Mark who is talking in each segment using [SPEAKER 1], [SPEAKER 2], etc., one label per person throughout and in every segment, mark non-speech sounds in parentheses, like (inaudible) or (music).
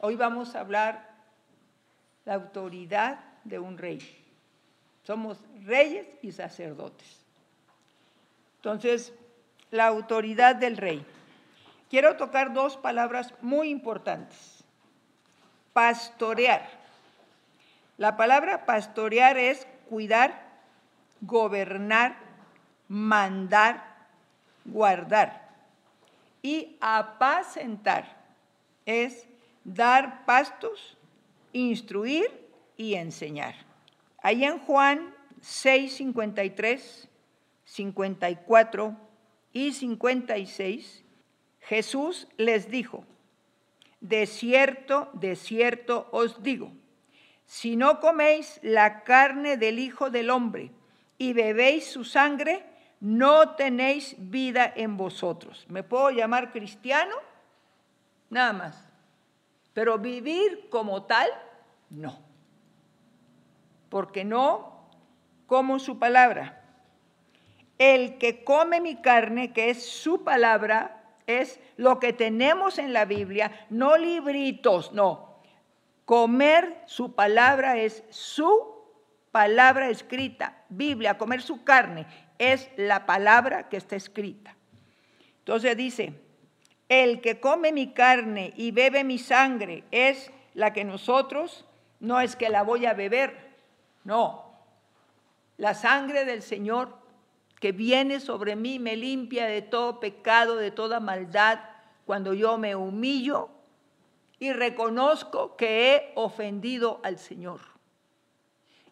[SPEAKER 1] Hoy vamos a hablar la autoridad de un rey. Somos reyes y sacerdotes. Entonces, la autoridad del rey. Quiero tocar dos palabras muy importantes. Pastorear. La palabra pastorear es cuidar, gobernar, mandar, guardar. Y apacentar es dar pastos, instruir y enseñar. Ahí en Juan 6, 53, 54 y 56, Jesús les dijo, de cierto, de cierto os digo, si no coméis la carne del Hijo del Hombre y bebéis su sangre, no tenéis vida en vosotros. ¿Me puedo llamar cristiano? Nada más. Pero vivir como tal, no. Porque no como su palabra. El que come mi carne, que es su palabra, es lo que tenemos en la Biblia, no libritos, no. Comer su palabra es su palabra escrita, Biblia, comer su carne es la palabra que está escrita. Entonces dice, el que come mi carne y bebe mi sangre es la que nosotros, no es que la voy a beber, no. La sangre del Señor que viene sobre mí me limpia de todo pecado, de toda maldad, cuando yo me humillo y reconozco que he ofendido al Señor.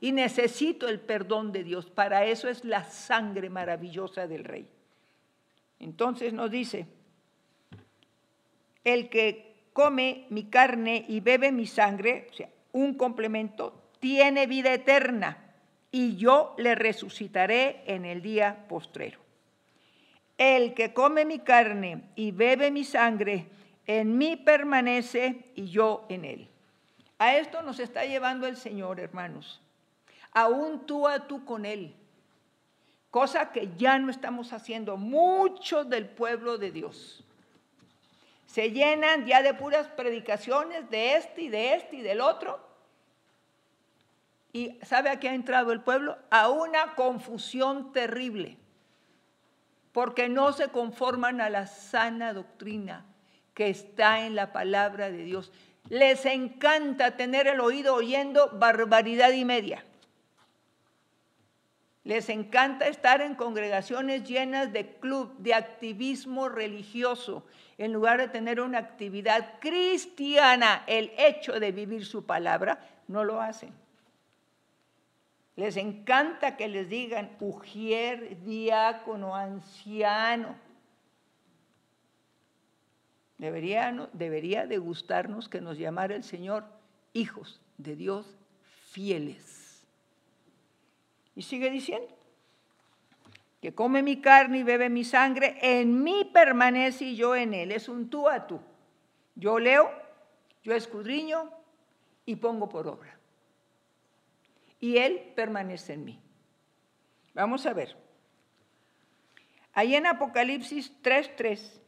[SPEAKER 1] Y necesito el perdón de Dios. Para eso es la sangre maravillosa del Rey. Entonces nos dice, el que come mi carne y bebe mi sangre, o sea, un complemento, tiene vida eterna y yo le resucitaré en el día postrero. El que come mi carne y bebe mi sangre, en mí permanece y yo en él. A esto nos está llevando el Señor, hermanos aún tú a tú con Él. Cosa que ya no estamos haciendo muchos del pueblo de Dios. Se llenan ya de puras predicaciones de este y de este y del otro. ¿Y sabe a qué ha entrado el pueblo? A una confusión terrible. Porque no se conforman a la sana doctrina que está en la palabra de Dios. Les encanta tener el oído oyendo barbaridad y media. Les encanta estar en congregaciones llenas de club, de activismo religioso, en lugar de tener una actividad cristiana, el hecho de vivir su palabra, no lo hacen. Les encanta que les digan ujier, diácono, anciano. Debería, debería de gustarnos que nos llamara el Señor hijos de Dios fieles. Y sigue diciendo, que come mi carne y bebe mi sangre, en mí permanece y yo en él. Es un tú a tú. Yo leo, yo escudriño y pongo por obra. Y él permanece en mí. Vamos a ver. Ahí en Apocalipsis 3:3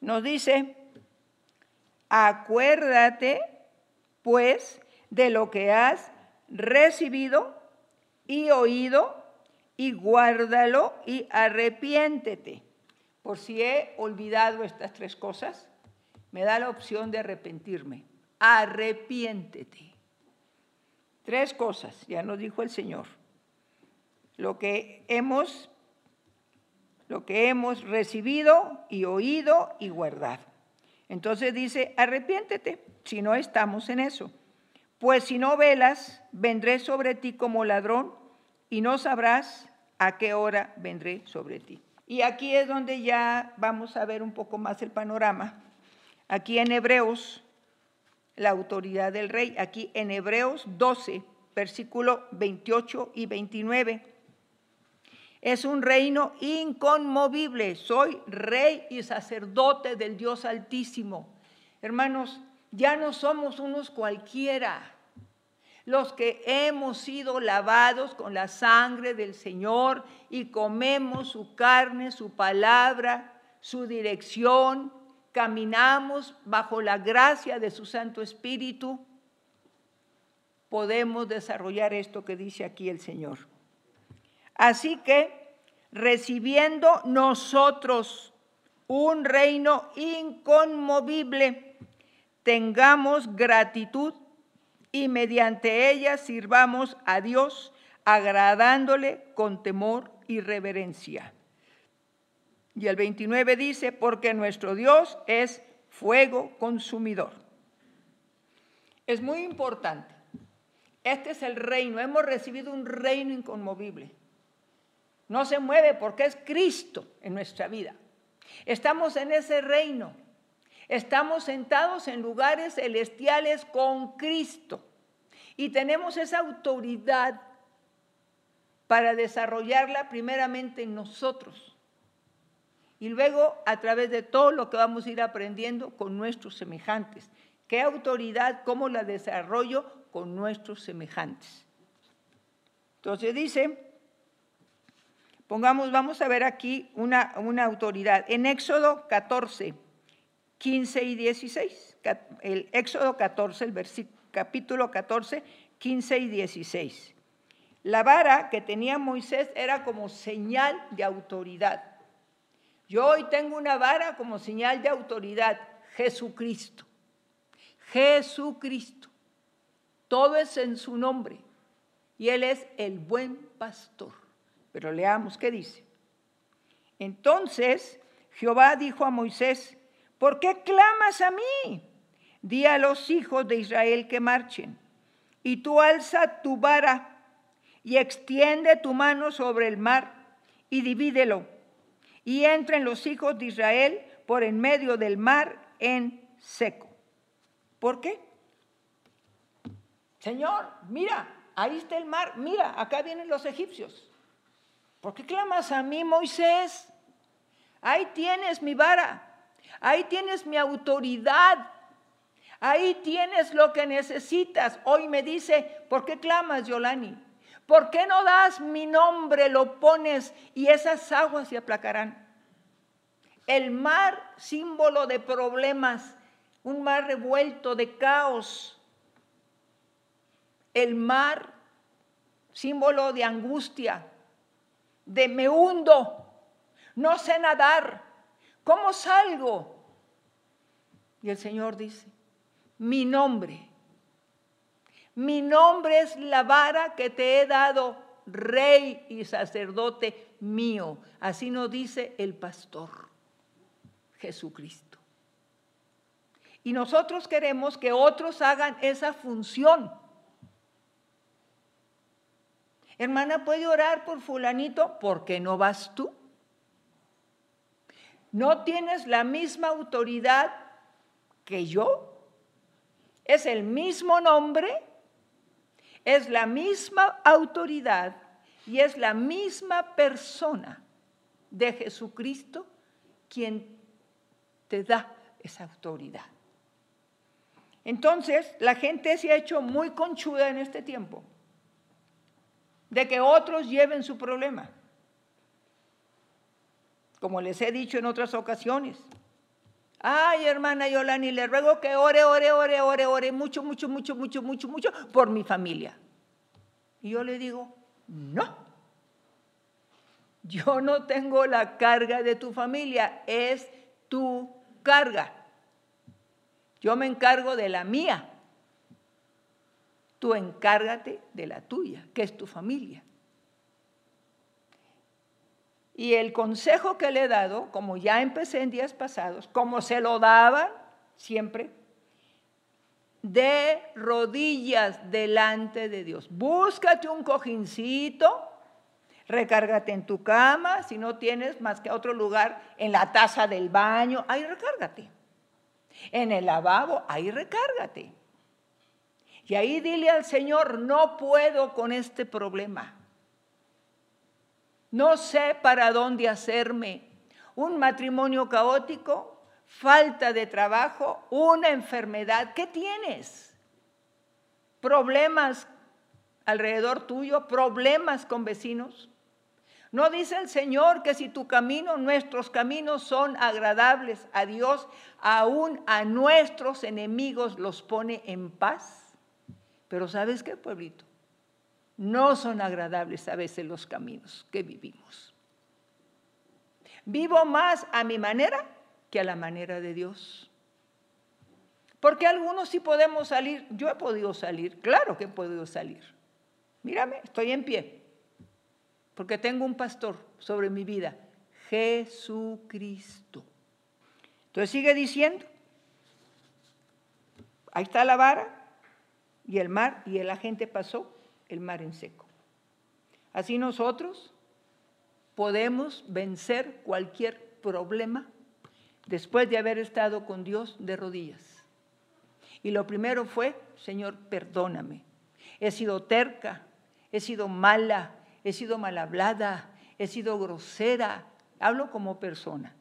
[SPEAKER 1] nos dice, acuérdate pues de lo que has recibido y oído y guárdalo y arrepiéntete. Por si he olvidado estas tres cosas, me da la opción de arrepentirme. Arrepiéntete. Tres cosas, ya nos dijo el Señor. Lo que hemos lo que hemos recibido y oído y guardado. Entonces dice, arrepiéntete si no estamos en eso. Pues si no velas, vendré sobre ti como ladrón y no sabrás a qué hora vendré sobre ti. Y aquí es donde ya vamos a ver un poco más el panorama. Aquí en Hebreos, la autoridad del rey, aquí en Hebreos 12, versículo 28 y 29. Es un reino inconmovible. Soy rey y sacerdote del Dios Altísimo. Hermanos, ya no somos unos cualquiera. Los que hemos sido lavados con la sangre del Señor y comemos su carne, su palabra, su dirección, caminamos bajo la gracia de su Santo Espíritu, podemos desarrollar esto que dice aquí el Señor. Así que, recibiendo nosotros un reino inconmovible, tengamos gratitud y mediante ella sirvamos a Dios, agradándole con temor y reverencia. Y el 29 dice, porque nuestro Dios es fuego consumidor. Es muy importante. Este es el reino. Hemos recibido un reino inconmovible. No se mueve porque es Cristo en nuestra vida. Estamos en ese reino. Estamos sentados en lugares celestiales con Cristo. Y tenemos esa autoridad para desarrollarla primeramente en nosotros. Y luego a través de todo lo que vamos a ir aprendiendo con nuestros semejantes. ¿Qué autoridad, cómo la desarrollo con nuestros semejantes? Entonces dice, Pongamos, vamos a ver aquí una, una autoridad. En Éxodo 14, 15 y 16, el Éxodo 14, el versículo, capítulo 14, 15 y 16. La vara que tenía Moisés era como señal de autoridad. Yo hoy tengo una vara como señal de autoridad, Jesucristo. Jesucristo. Todo es en su nombre. Y Él es el buen pastor. Pero leamos qué dice. Entonces Jehová dijo a Moisés, ¿por qué clamas a mí? Di a los hijos de Israel que marchen. Y tú alza tu vara y extiende tu mano sobre el mar y divídelo. Y entren los hijos de Israel por en medio del mar en seco. ¿Por qué? Señor, mira, ahí está el mar, mira, acá vienen los egipcios. ¿Por qué clamas a mí, Moisés? Ahí tienes mi vara, ahí tienes mi autoridad, ahí tienes lo que necesitas. Hoy me dice, ¿por qué clamas, Yolani? ¿Por qué no das mi nombre, lo pones y esas aguas se aplacarán? El mar, símbolo de problemas, un mar revuelto de caos. El mar, símbolo de angustia, de me hundo, no sé nadar, ¿cómo salgo? Y el Señor dice, mi nombre, mi nombre es la vara que te he dado, rey y sacerdote mío. Así nos dice el pastor Jesucristo. Y nosotros queremos que otros hagan esa función. Hermana, ¿puede orar por fulanito? ¿Por qué no vas tú? ¿No tienes la misma autoridad que yo? Es el mismo nombre, es la misma autoridad y es la misma persona de Jesucristo quien te da esa autoridad. Entonces, la gente se ha hecho muy conchuda en este tiempo de que otros lleven su problema. Como les he dicho en otras ocasiones. Ay, hermana Yolani, le ruego que ore, ore, ore, ore, ore mucho, mucho, mucho, mucho, mucho, mucho por mi familia. Y yo le digo, no. Yo no tengo la carga de tu familia, es tu carga. Yo me encargo de la mía. Tú encárgate de la tuya, que es tu familia. Y el consejo que le he dado, como ya empecé en días pasados, como se lo daba siempre, de rodillas delante de Dios. Búscate un cojincito, recárgate en tu cama, si no tienes más que otro lugar, en la taza del baño, ahí recárgate. En el lavabo, ahí recárgate. Y ahí dile al Señor, no puedo con este problema. No sé para dónde hacerme. Un matrimonio caótico, falta de trabajo, una enfermedad. ¿Qué tienes? Problemas alrededor tuyo, problemas con vecinos. No dice el Señor que si tu camino, nuestros caminos son agradables a Dios, aún a nuestros enemigos los pone en paz. Pero ¿sabes qué, pueblito? No son agradables a veces los caminos que vivimos. Vivo más a mi manera que a la manera de Dios. Porque algunos sí podemos salir. Yo he podido salir, claro que he podido salir. Mírame, estoy en pie porque tengo un pastor sobre mi vida, Jesucristo. Entonces sigue diciendo, ahí está la vara y el mar, y la gente pasó el mar en seco. Así nosotros podemos vencer cualquier problema después de haber estado con Dios de rodillas. Y lo primero fue, Señor, perdóname. He sido terca, he sido mala, he sido mal hablada, he sido grosera, hablo como persona.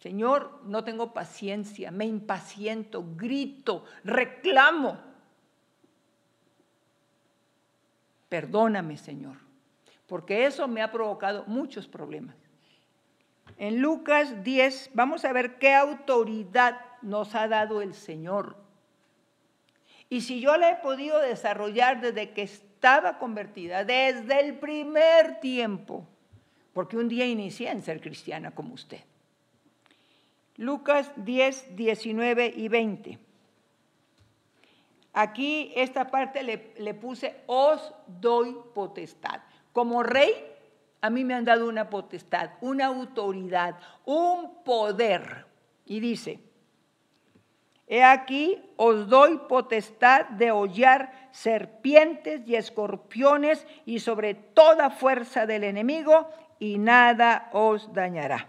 [SPEAKER 1] Señor, no tengo paciencia, me impaciento, grito, reclamo. Perdóname, Señor, porque eso me ha provocado muchos problemas. En Lucas 10 vamos a ver qué autoridad nos ha dado el Señor. Y si yo la he podido desarrollar desde que estaba convertida, desde el primer tiempo, porque un día inicié en ser cristiana como usted. Lucas 10, 19 y 20. Aquí esta parte le, le, puse, os doy potestad. Como rey, a mí me han dado una potestad, una autoridad, un poder. Y dice, He aquí, os doy potestad de hollar serpientes y escorpiones y sobre toda fuerza del enemigo, y nada os dañará.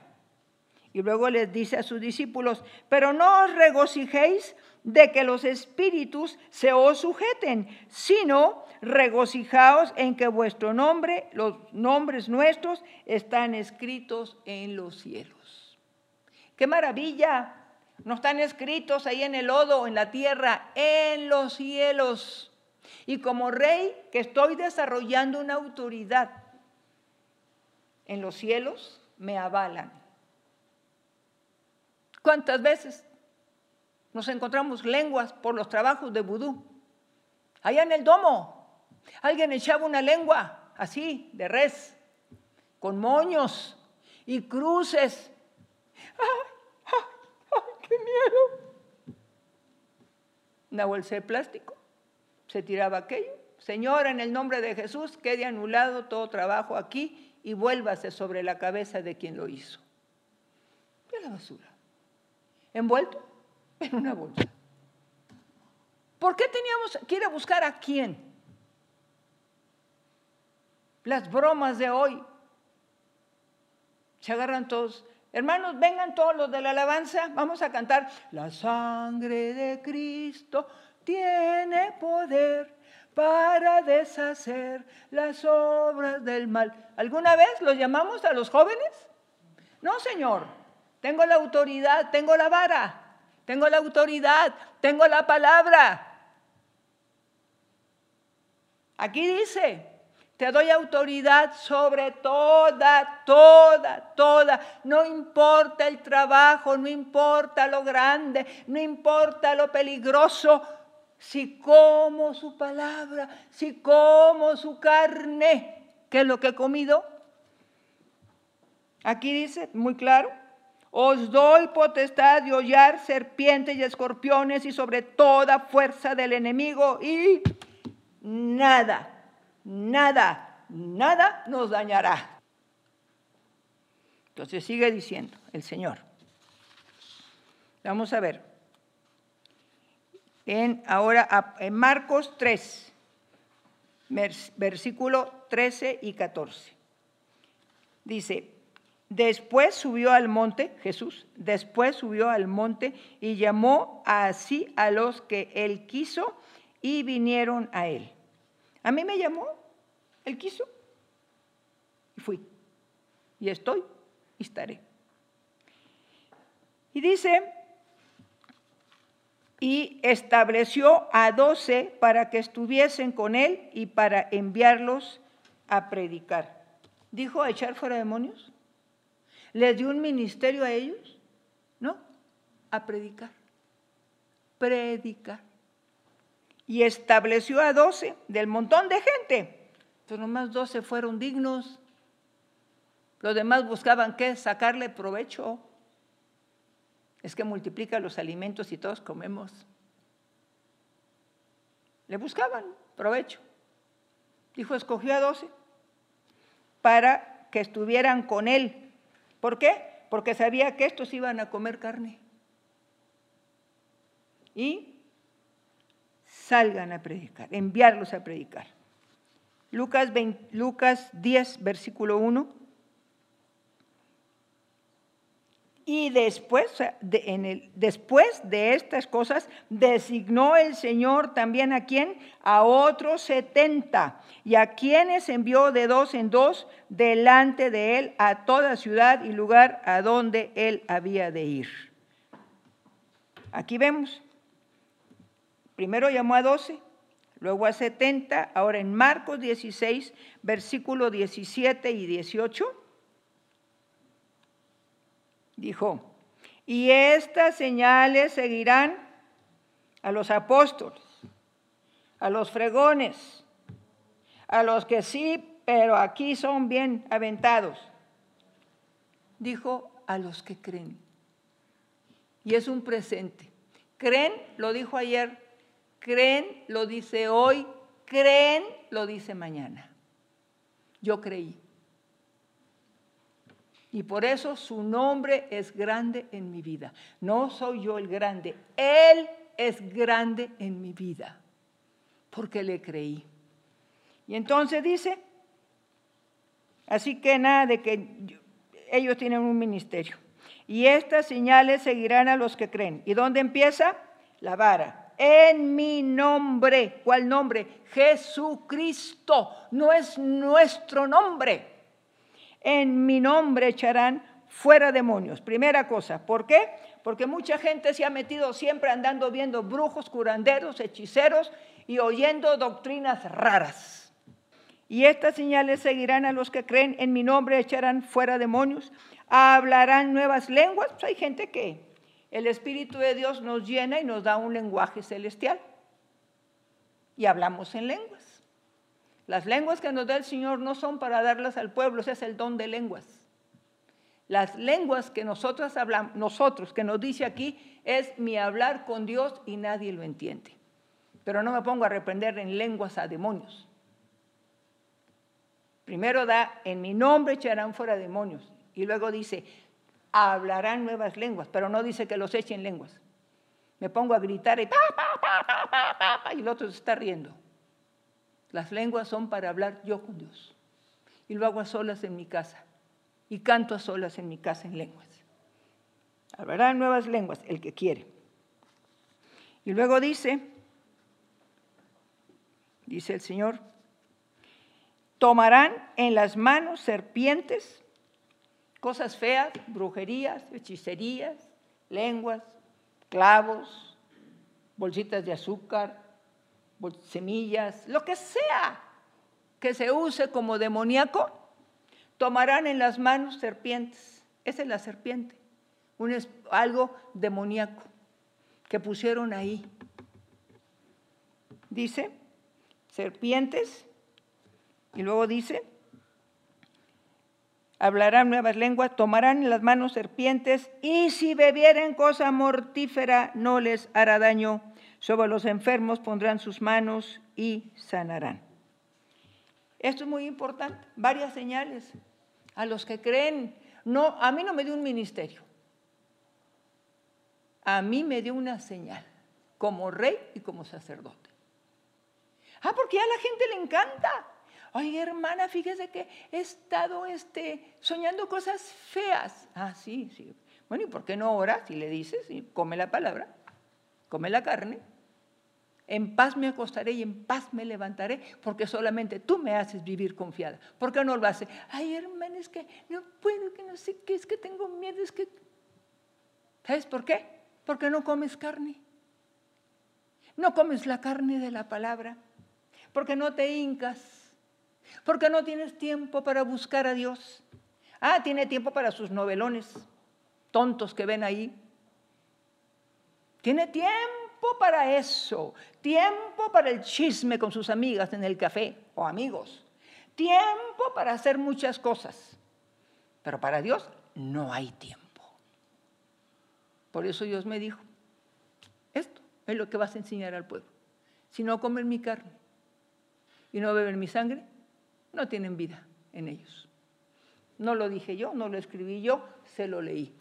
[SPEAKER 1] Y luego les dice a sus discípulos, pero no os regocijéis de que los espíritus se os sujeten, sino regocijaos en que vuestro nombre, los nombres nuestros, están escritos en los cielos. ¡Qué maravilla! No están escritos ahí en el lodo en la tierra, en los cielos. Y como rey que estoy desarrollando una autoridad en los cielos, me avalan. ¿Cuántas veces nos encontramos lenguas por los trabajos de vudú? Allá en el domo, alguien echaba una lengua así, de res, con moños y cruces. ¡Ah! ¡Qué miedo! Una bolsa de plástico, se tiraba aquello. Señora, en el nombre de Jesús, quede anulado todo trabajo aquí y vuélvase sobre la cabeza de quien lo hizo. Y la basura, envuelto en una bolsa. ¿Por qué teníamos que ir a buscar a quién? Las bromas de hoy. Se agarran todos Hermanos, vengan todos los de la alabanza, vamos a cantar. La sangre de Cristo tiene poder para deshacer las obras del mal. ¿Alguna vez los llamamos a los jóvenes? No, Señor. Tengo la autoridad, tengo la vara, tengo la autoridad, tengo la palabra. Aquí dice, te doy autoridad sobre toda, toda, toda. No importa el trabajo, no importa lo grande, no importa lo peligroso. Si como su palabra, si como su carne, ¿qué es lo que he comido? Aquí dice muy claro, os doy potestad de hollar serpientes y escorpiones y sobre toda fuerza del enemigo y nada nada, nada nos dañará. Entonces sigue diciendo el Señor. Vamos a ver. En, ahora en Marcos 3, versículo 13 y 14. Dice, después subió al monte, Jesús, después subió al monte y llamó así a los que él quiso y vinieron a él. A mí me llamó, él quiso, y fui, y estoy, y estaré. Y dice, y estableció a doce para que estuviesen con él y para enviarlos a predicar. ¿Dijo a echar fuera demonios? ¿Les dio un ministerio a ellos? No, a predicar. Predicar. Y estableció a doce del montón de gente. Pero nomás doce fueron dignos. Los demás buscaban qué? Sacarle provecho. Es que multiplica los alimentos y todos comemos. Le buscaban provecho. Dijo, escogió a doce para que estuvieran con él. ¿Por qué? Porque sabía que estos iban a comer carne. Y salgan a predicar, enviarlos a predicar. Lucas, Lucas 10, versículo 1. Y después de, en el, después de estas cosas, designó el Señor también a quién? A otros setenta, y a quienes envió de dos en dos delante de él a toda ciudad y lugar a donde él había de ir. Aquí vemos, primero llamó a doce, luego a setenta, ahora en Marcos 16, versículo 17 y 18 dijo, y estas señales seguirán a los apóstoles, a los fregones, a los que sí, pero aquí son bien aventados. Dijo a los que creen. Y es un presente. Creen, lo dijo ayer, creen, lo dice hoy, creen, lo dice mañana. Yo creí. Y por eso su nombre es grande en mi vida. No soy yo el grande, Él es grande en mi vida, porque le creí. Y entonces dice, así que nada de que ellos tienen un ministerio. Y estas señales seguirán a los que creen. ¿Y dónde empieza? La vara. En mi nombre. ¿Cuál nombre? Jesucristo. No es nuestro nombre en mi nombre echarán fuera demonios. Primera cosa, ¿por qué? Porque mucha gente se ha metido siempre andando viendo brujos, curanderos, hechiceros y oyendo doctrinas raras. Y estas señales seguirán a los que creen en mi nombre, echarán fuera demonios, hablarán nuevas lenguas. Pues hay gente que el Espíritu de Dios nos llena y nos da un lenguaje celestial. Y hablamos en lenguas. Las lenguas que nos da el Señor no son para darlas al pueblo, ese es el don de lenguas. Las lenguas que nosotros hablamos, nosotros, que nos dice aquí, es mi hablar con Dios y nadie lo entiende. Pero no me pongo a reprender en lenguas a demonios. Primero da, en mi nombre echarán fuera demonios. Y luego dice, hablarán nuevas lenguas, pero no dice que los echen lenguas. Me pongo a gritar y, pa, pa, y el otro se está riendo. Las lenguas son para hablar yo con Dios. Y lo hago a solas en mi casa. Y canto a solas en mi casa en lenguas. Hablará nuevas lenguas el que quiere. Y luego dice, dice el Señor, tomarán en las manos serpientes, cosas feas, brujerías, hechicerías, lenguas, clavos, bolsitas de azúcar, semillas, lo que sea que se use como demoníaco, tomarán en las manos serpientes. Esa es la serpiente, un, algo demoníaco que pusieron ahí. Dice, serpientes, y luego dice, hablarán nuevas lenguas, tomarán en las manos serpientes, y si bebieren cosa mortífera no les hará daño sobre los enfermos pondrán sus manos y sanarán. Esto es muy importante, varias señales. A los que creen, no, a mí no me dio un ministerio. A mí me dio una señal, como rey y como sacerdote. Ah, porque a la gente le encanta. Ay, hermana, fíjese que he estado este, soñando cosas feas. Ah, sí, sí. Bueno, ¿y por qué no oras y le dices y come la palabra? Come la carne, en paz me acostaré y en paz me levantaré, porque solamente tú me haces vivir confiada. ¿Por qué no lo hace? Ay, hermano, es que no puedo, que no sé qué, es que tengo miedo, es que... ¿Sabes por qué? Porque no comes carne. No comes la carne de la palabra, porque no te hincas. Porque no tienes tiempo para buscar a Dios. Ah, tiene tiempo para sus novelones tontos que ven ahí. Tiene tiempo para eso. Tiempo para el chisme con sus amigas en el café o amigos. Tiempo para hacer muchas cosas. Pero para Dios no hay tiempo. Por eso Dios me dijo, esto es lo que vas a enseñar al pueblo. Si no comen mi carne y no beben mi sangre, no tienen vida en ellos. No lo dije yo, no lo escribí yo, se lo leí.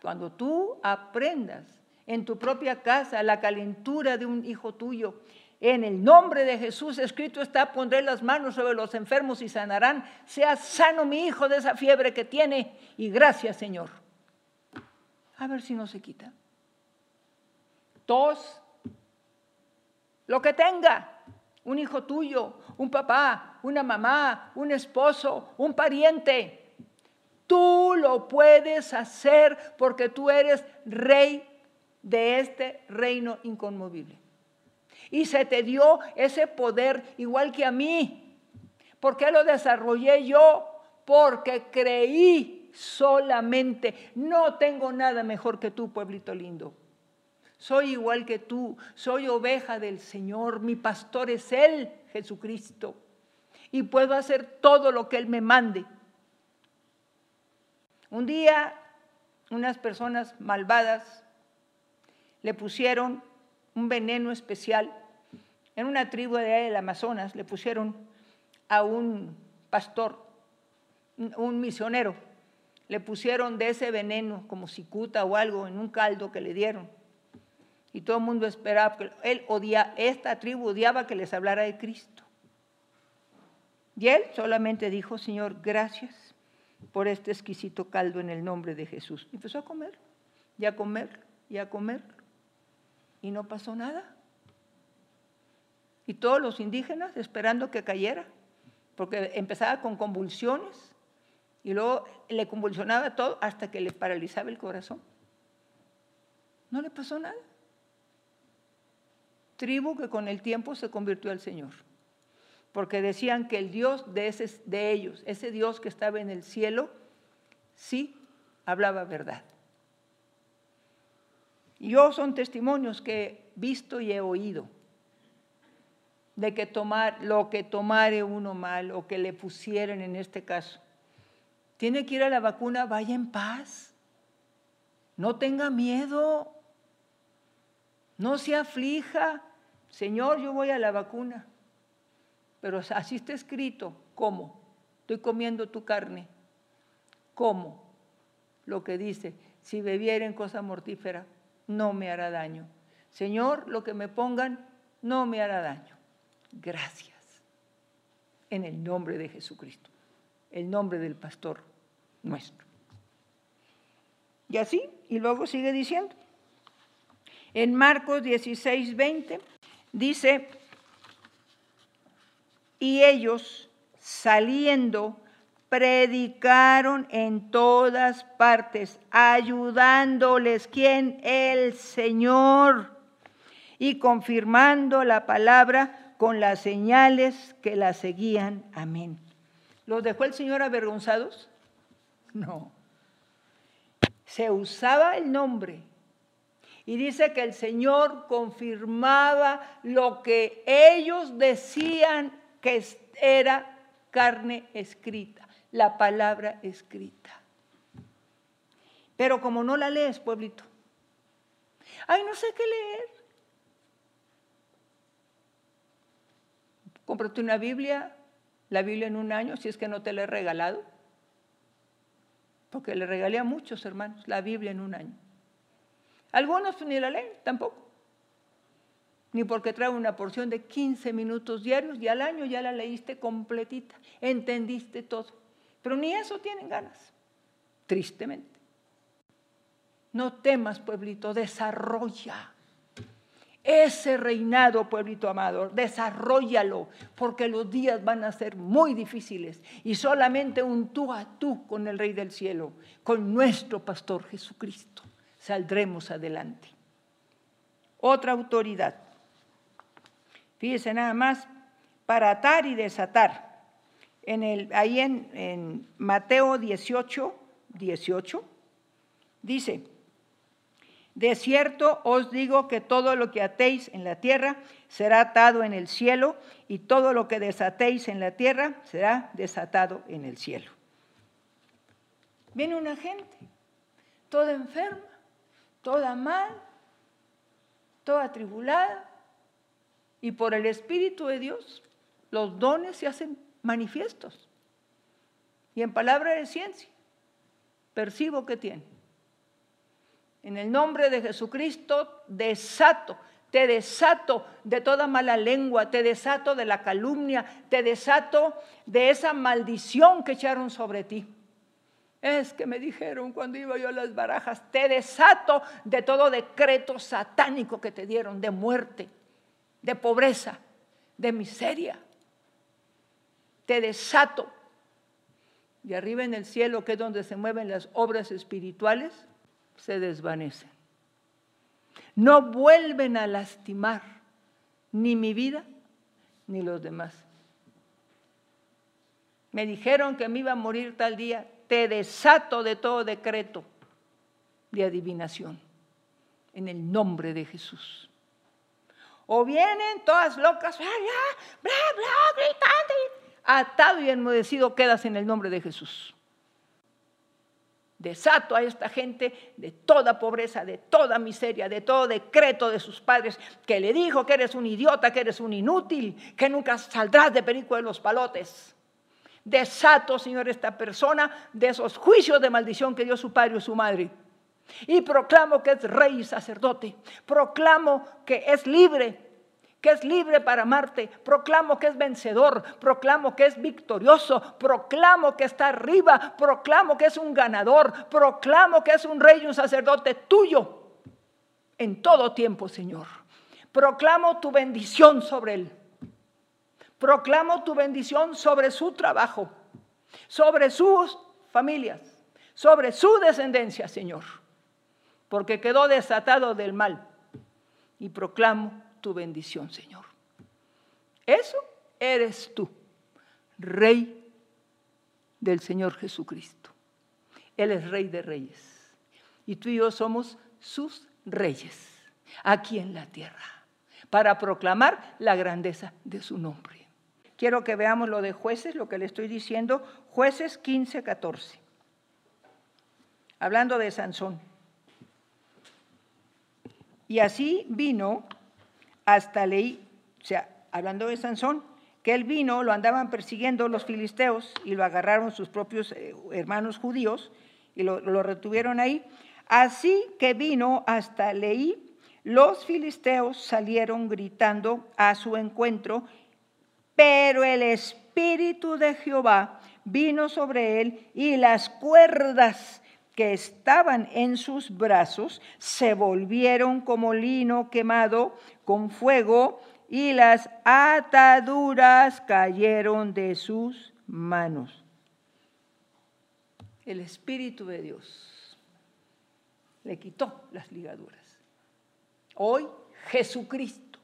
[SPEAKER 1] Cuando tú aprendas en tu propia casa la calentura de un hijo tuyo, en el nombre de Jesús escrito está, pondré las manos sobre los enfermos y sanarán. Sea sano mi hijo de esa fiebre que tiene y gracias Señor. A ver si no se quita. Tos, lo que tenga, un hijo tuyo, un papá, una mamá, un esposo, un pariente. Tú lo puedes hacer porque tú eres rey de este reino inconmovible. Y se te dio ese poder igual que a mí. ¿Por qué lo desarrollé yo? Porque creí solamente. No tengo nada mejor que tú, pueblito lindo. Soy igual que tú, soy oveja del Señor, mi pastor es Él, Jesucristo, y puedo hacer todo lo que Él me mande. Un día unas personas malvadas le pusieron un veneno especial. En una tribu de del Amazonas le pusieron a un pastor, un misionero, le pusieron de ese veneno como cicuta o algo en un caldo que le dieron y todo el mundo esperaba, que él odia, esta tribu odiaba que les hablara de Cristo. Y él solamente dijo, Señor, gracias por este exquisito caldo en el nombre de Jesús. Y empezó a comer, y a comer, y a comer. Y no pasó nada. Y todos los indígenas esperando que cayera, porque empezaba con convulsiones y luego le convulsionaba todo hasta que le paralizaba el corazón. No le pasó nada tribu que con el tiempo se convirtió al Señor. Porque decían que el Dios de, ese, de ellos, ese Dios que estaba en el cielo, sí hablaba verdad. Yo son testimonios que he visto y he oído de que tomar lo que tomare uno mal o que le pusieran en este caso. Tiene que ir a la vacuna, vaya en paz. No tenga miedo. No se aflija. Señor, yo voy a la vacuna, pero así está escrito, ¿cómo? Estoy comiendo tu carne. ¿Cómo? Lo que dice, si bebieren cosa mortífera, no me hará daño. Señor, lo que me pongan, no me hará daño. Gracias. En el nombre de Jesucristo, el nombre del pastor nuestro. Y así, y luego sigue diciendo. En Marcos 16, 20, Dice, y ellos saliendo predicaron en todas partes, ayudándoles, ¿quién? El Señor, y confirmando la palabra con las señales que la seguían. Amén. ¿Los dejó el Señor avergonzados? No. Se usaba el nombre y dice que el Señor confirmaba lo que ellos decían que era carne escrita, la palabra escrita. Pero como no la lees, pueblito, ay, no sé qué leer. Cómprate una Biblia, la Biblia en un año, si es que no te la he regalado. Porque le regalé a muchos hermanos la Biblia en un año. Algunos ni la leen tampoco. Ni porque trae una porción de 15 minutos diarios y al año ya la leíste completita, entendiste todo. Pero ni eso tienen ganas, tristemente. No temas, pueblito, desarrolla ese reinado, pueblito amado, desarrollalo, porque los días van a ser muy difíciles y solamente un tú a tú con el Rey del Cielo, con nuestro Pastor Jesucristo saldremos adelante. Otra autoridad. Fíjese nada más, para atar y desatar. Ahí en, en Mateo 18, 18, dice, de cierto os digo que todo lo que atéis en la tierra será atado en el cielo y todo lo que desatéis en la tierra será desatado en el cielo. Viene una gente, toda enferma, toda mal, toda atribulada, y por el Espíritu de Dios los dones se hacen manifiestos. Y en palabra de ciencia, percibo que tiene. En el nombre de Jesucristo, desato, te desato de toda mala lengua, te desato de la calumnia, te desato de esa maldición que echaron sobre ti. Es que me dijeron cuando iba yo a las barajas, te desato de todo decreto satánico que te dieron de muerte, de pobreza, de miseria. Te desato. Y arriba en el cielo, que es donde se mueven las obras espirituales, se desvanecen. No vuelven a lastimar ni mi vida ni los demás. Me dijeron que me iba a morir tal día, te desato de todo decreto de adivinación en el nombre de Jesús. O vienen todas locas, bla, bla, bla, gritando, atado y enmudecido quedas en el nombre de Jesús. Desato a esta gente de toda pobreza, de toda miseria, de todo decreto de sus padres que le dijo que eres un idiota, que eres un inútil, que nunca saldrás de perico de los palotes. Desato, Señor, esta persona de esos juicios de maldición que dio su padre y su madre. Y proclamo que es rey y sacerdote. Proclamo que es libre, que es libre para amarte. Proclamo que es vencedor. Proclamo que es victorioso. Proclamo que está arriba. Proclamo que es un ganador. Proclamo que es un rey y un sacerdote tuyo en todo tiempo, Señor. Proclamo tu bendición sobre él. Proclamo tu bendición sobre su trabajo, sobre sus familias, sobre su descendencia, Señor, porque quedó desatado del mal. Y proclamo tu bendición, Señor. Eso eres tú, Rey del Señor Jesucristo. Él es Rey de Reyes. Y tú y yo somos sus reyes aquí en la tierra, para proclamar la grandeza de su nombre. Quiero que veamos lo de jueces, lo que le estoy diciendo, jueces 15, 14. Hablando de Sansón. Y así vino hasta leí, o sea, hablando de Sansón, que él vino, lo andaban persiguiendo los filisteos y lo agarraron sus propios eh, hermanos judíos y lo, lo retuvieron ahí. Así que vino hasta Leí, los filisteos salieron gritando a su encuentro pero el Espíritu de Jehová vino sobre él y las cuerdas que estaban en sus brazos se volvieron como lino quemado con fuego y las ataduras cayeron de sus manos. El Espíritu de Dios le quitó las ligaduras. Hoy Jesucristo,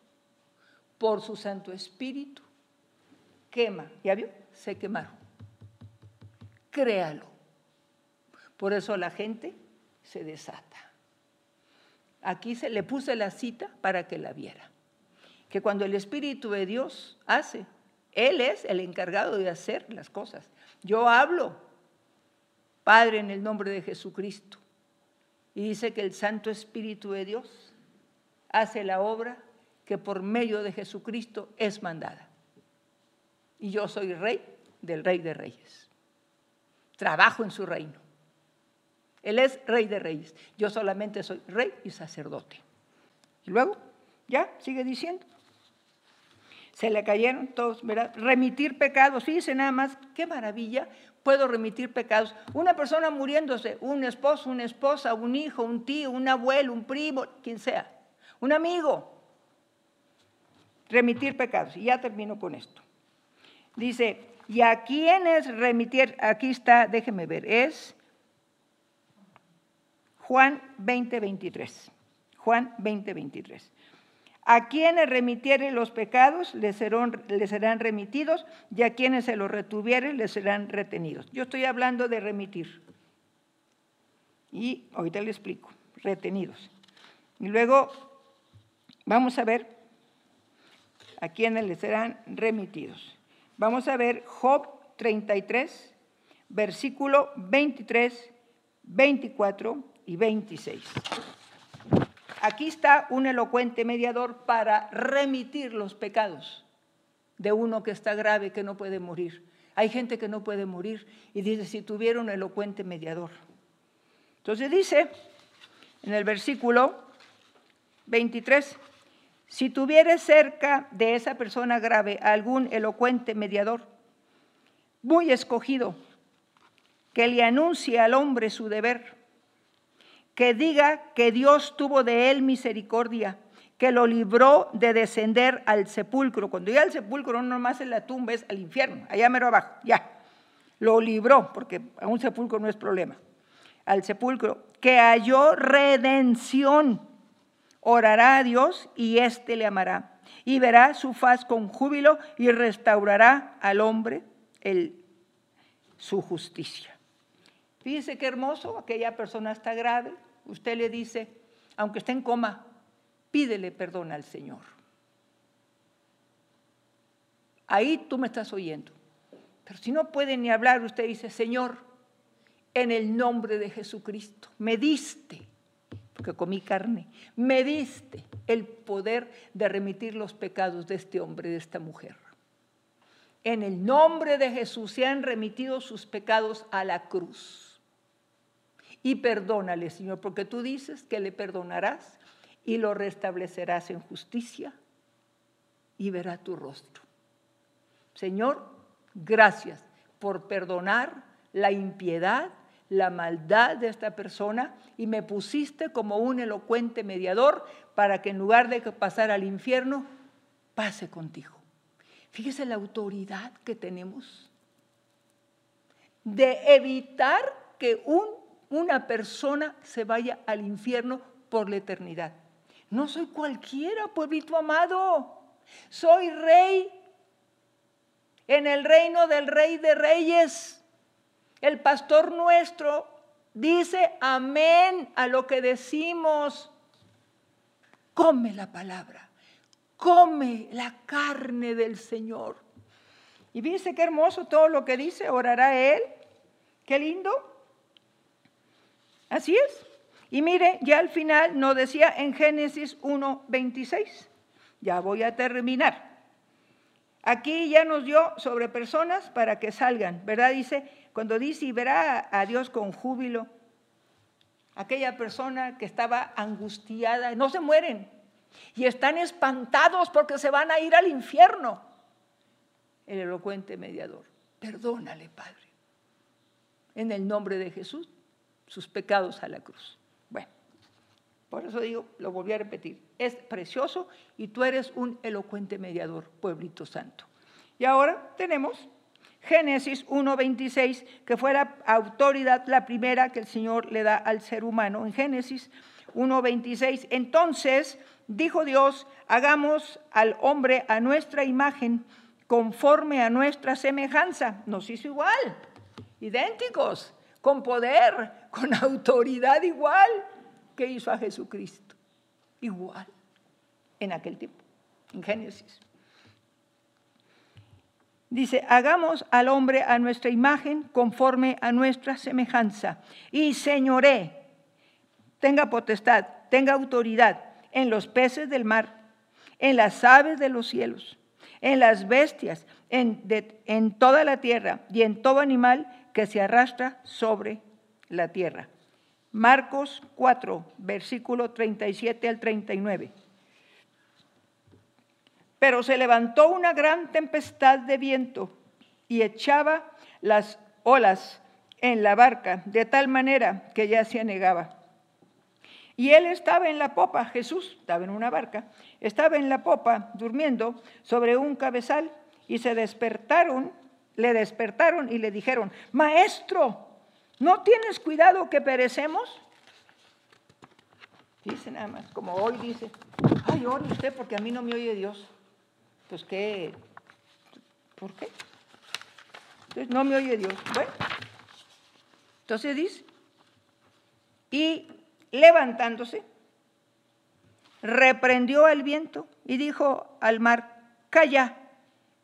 [SPEAKER 1] por su Santo Espíritu, quema. ¿Ya vio? Se quemaron. Créalo. Por eso la gente se desata. Aquí se le puse la cita para que la viera. Que cuando el Espíritu de Dios hace, Él es el encargado de hacer las cosas. Yo hablo, Padre, en el nombre de Jesucristo. Y dice que el Santo Espíritu de Dios hace la obra que por medio de Jesucristo es mandada y yo soy rey del rey de reyes. Trabajo en su reino. Él es rey de reyes. Yo solamente soy rey y sacerdote. Y luego, ya, sigue diciendo. Se le cayeron todos, ¿verdad? Remitir pecados. Fíjense nada más, qué maravilla. Puedo remitir pecados. Una persona muriéndose, un esposo, una esposa, un hijo, un tío, un abuelo, un primo, quien sea. Un amigo. Remitir pecados. Y ya termino con esto. Dice, ¿y a quién es remitir? Aquí está, déjeme ver, es Juan 20, 23. Juan 20, 23. A quienes remitiere los pecados les serán, remitidos y a quienes se los retuvieren les serán retenidos. Yo estoy hablando de remitir. Y ahorita le explico, retenidos. Y luego vamos a ver a quienes les serán remitidos. Vamos a ver Job 33, versículo 23, 24 y 26. Aquí está un elocuente mediador para remitir los pecados de uno que está grave, que no puede morir. Hay gente que no puede morir y dice, si tuviera un elocuente mediador. Entonces dice en el versículo 23, si tuviere cerca de esa persona grave algún elocuente mediador, muy escogido, que le anuncie al hombre su deber, que diga que Dios tuvo de él misericordia, que lo libró de descender al sepulcro. Cuando llega al sepulcro, no nomás en la tumba, es al infierno, allá mero abajo, ya. Lo libró, porque a un sepulcro no es problema. Al sepulcro, que halló redención, orará a Dios y éste le amará. Y verá su faz con júbilo y restaurará al hombre el, su justicia. Fíjese qué hermoso, aquella persona está grave, usted le dice, aunque esté en coma, pídele perdón al Señor. Ahí tú me estás oyendo. Pero si no puede ni hablar, usted dice, Señor, en el nombre de Jesucristo, me diste, porque comí carne, me diste el poder de remitir los pecados de este hombre, de esta mujer. En el nombre de Jesús se han remitido sus pecados a la cruz y perdónale, Señor, porque tú dices que le perdonarás y lo restablecerás en justicia y verá tu rostro. Señor, gracias por perdonar la impiedad, la maldad de esta persona y me pusiste como un elocuente mediador para que en lugar de pasar al infierno, pase contigo. Fíjese la autoridad que tenemos de evitar que un una persona se vaya al infierno por la eternidad. No soy cualquiera, pueblito amado. Soy rey en el reino del rey de reyes. El pastor nuestro dice amén a lo que decimos. Come la palabra, come la carne del Señor. Y dice qué hermoso todo lo que dice, orará Él. Qué lindo. Así es. Y mire, ya al final nos decía en Génesis 1.26. Ya voy a terminar. Aquí ya nos dio sobre personas para que salgan, ¿verdad? Dice, cuando dice, y verá a Dios con júbilo, aquella persona que estaba angustiada, no se mueren y están espantados porque se van a ir al infierno. El elocuente mediador, perdónale, Padre, en el nombre de Jesús sus pecados a la cruz. Bueno, por eso digo, lo volví a repetir, es precioso y tú eres un elocuente mediador, pueblito santo. Y ahora tenemos Génesis 1.26, que fue la autoridad, la primera que el Señor le da al ser humano. En Génesis 1.26, entonces dijo Dios, hagamos al hombre a nuestra imagen, conforme a nuestra semejanza. Nos hizo igual, idénticos con poder, con autoridad igual que hizo a Jesucristo. Igual, en aquel tiempo, en Génesis. Dice, hagamos al hombre a nuestra imagen conforme a nuestra semejanza y señoré, tenga potestad, tenga autoridad en los peces del mar, en las aves de los cielos, en las bestias, en, en toda la tierra y en todo animal que se arrastra sobre la tierra. Marcos 4, versículo 37 al 39. Pero se levantó una gran tempestad de viento y echaba las olas en la barca de tal manera que ya se anegaba. Y él estaba en la popa, Jesús estaba en una barca, estaba en la popa durmiendo sobre un cabezal y se despertaron le despertaron y le dijeron, maestro, ¿no tienes cuidado que perecemos? Dice nada más, como hoy dice, Ay, ore usted porque a mí no me oye Dios. Pues qué, ¿por qué? Entonces no me oye Dios. Bueno, entonces dice, y levantándose, reprendió al viento y dijo al mar, calla,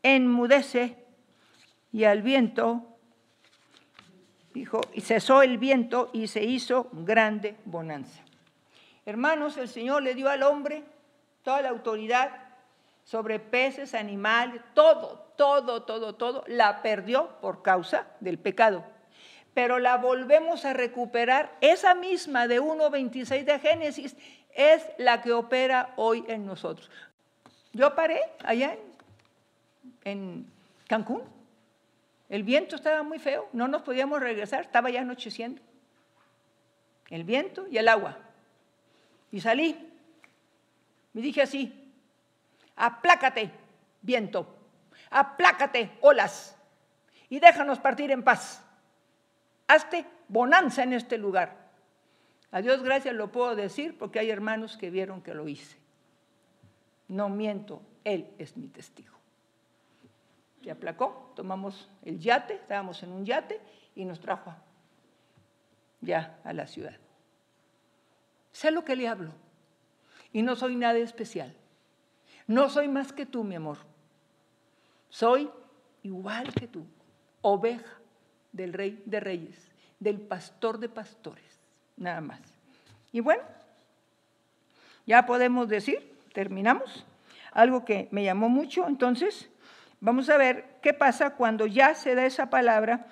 [SPEAKER 1] enmudece, y al viento dijo, y cesó el viento y se hizo grande bonanza. Hermanos, el Señor le dio al hombre toda la autoridad sobre peces, animales, todo, todo, todo, todo, la perdió por causa del pecado. Pero la volvemos a recuperar, esa misma de 1.26 de Génesis es la que opera hoy en nosotros. Yo paré allá en, Cancún, el viento estaba muy feo, no nos podíamos regresar, estaba ya anocheciendo. El viento y el agua. Y salí. Me dije así, aplácate, viento, aplácate, olas, y déjanos partir en paz. Hazte bonanza en este lugar. A Dios gracias lo puedo decir porque hay hermanos que vieron que lo hice. No miento, Él es mi testigo. Se aplacó, tomamos el yate, estábamos en un yate y nos trajo ya a la ciudad. Sé lo que le hablo y no soy nada especial. No soy más que tú, mi amor. Soy igual que tú, oveja del rey de reyes, del pastor de pastores, nada más. Y bueno, ya podemos decir, terminamos, algo que me llamó mucho, entonces vamos a ver qué pasa cuando ya se da esa palabra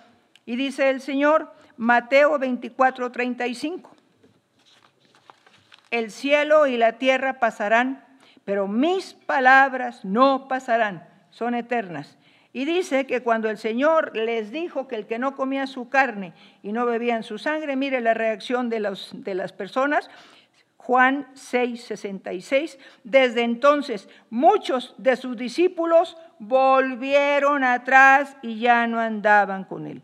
[SPEAKER 1] y dice el Señor, Mateo 24, 35, el cielo y la tierra pasarán, pero mis palabras no pasarán, son eternas. Y dice que cuando el Señor les dijo que el que no comía su carne y no bebía en su sangre, mire la reacción de, de las personas, Juan 6, 66, desde entonces muchos de sus discípulos volvieron atrás y ya no andaban con él.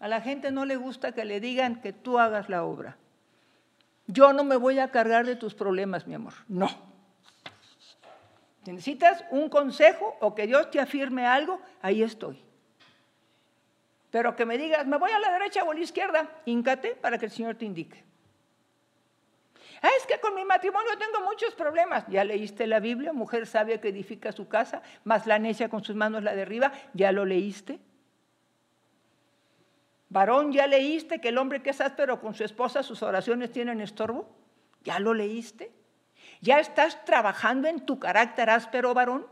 [SPEAKER 1] A la gente no le gusta que le digan que tú hagas la obra. Yo no me voy a cargar de tus problemas, mi amor. No. Si necesitas un consejo o que Dios te afirme algo, ahí estoy. Pero que me digas, me voy a la derecha o a la izquierda, híncate para que el Señor te indique. Ah, es que con mi matrimonio tengo muchos problemas. Ya leíste la Biblia, mujer sabia que edifica su casa, más la necia con sus manos la derriba. ¿Ya lo leíste? Varón, ¿ya leíste que el hombre que es áspero con su esposa, sus oraciones tienen estorbo? ¿Ya lo leíste? ¿Ya estás trabajando en tu carácter áspero, varón?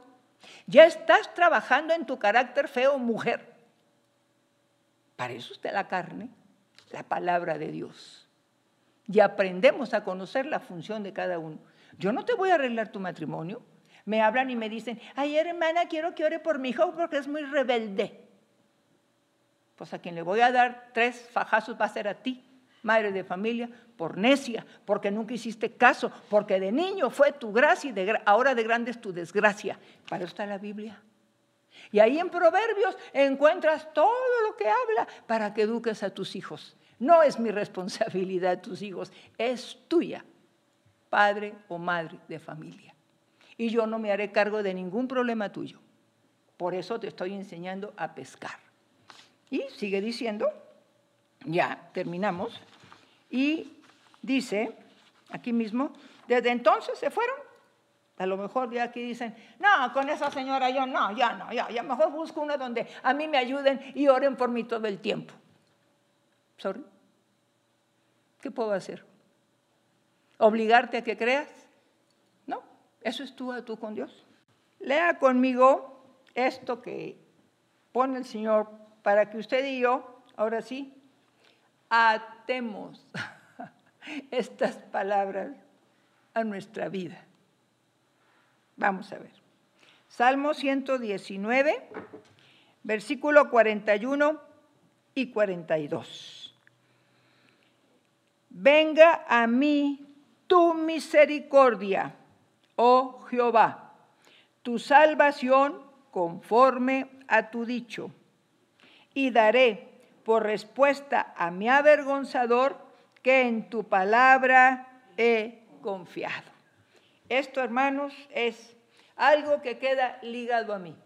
[SPEAKER 1] ¿Ya estás trabajando en tu carácter feo, mujer? Para eso la carne, la palabra de Dios. Y aprendemos a conocer la función de cada uno. Yo no te voy a arreglar tu matrimonio. Me hablan y me dicen, ay hermana, quiero que ore por mi hijo porque es muy rebelde. Pues a quien le voy a dar tres fajazos va a ser a ti, madre de familia, por necia, porque nunca hiciste caso, porque de niño fue tu gracia y ahora de grande es tu desgracia. Para eso está la Biblia. Y ahí en Proverbios encuentras todo lo que habla para que eduques a tus hijos. No es mi responsabilidad tus hijos, es tuya, padre o madre de familia. Y yo no me haré cargo de ningún problema tuyo. Por eso te estoy enseñando a pescar. Y sigue diciendo, ya terminamos, y dice, aquí mismo, desde entonces se fueron. A lo mejor ya aquí dicen, no, con esa señora yo no, ya no, ya, ya mejor busco una donde a mí me ayuden y oren por mí todo el tiempo. Sorry. ¿Qué puedo hacer? ¿Obligarte a que creas? No, eso es tú a tú con Dios. Lea conmigo esto que pone el Señor para que usted y yo, ahora sí, atemos (laughs) estas palabras a nuestra vida. Vamos a ver. Salmo 119, versículo 41 y 42. Venga a mí tu misericordia, oh Jehová, tu salvación conforme a tu dicho, y daré por respuesta a mi avergonzador que en tu palabra he confiado. Esto, hermanos, es algo que queda ligado a mí.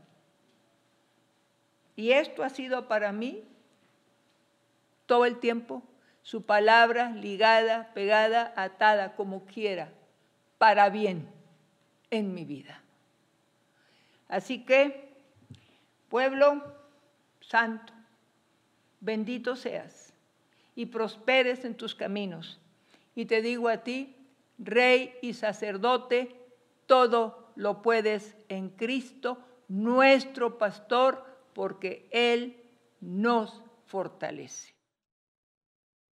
[SPEAKER 1] Y esto ha sido para mí todo el tiempo su palabra ligada, pegada, atada, como quiera, para bien en mi vida. Así que, pueblo santo, bendito seas y prosperes en tus caminos. Y te digo a ti, rey y sacerdote, todo lo puedes en Cristo, nuestro pastor, porque Él nos fortalece.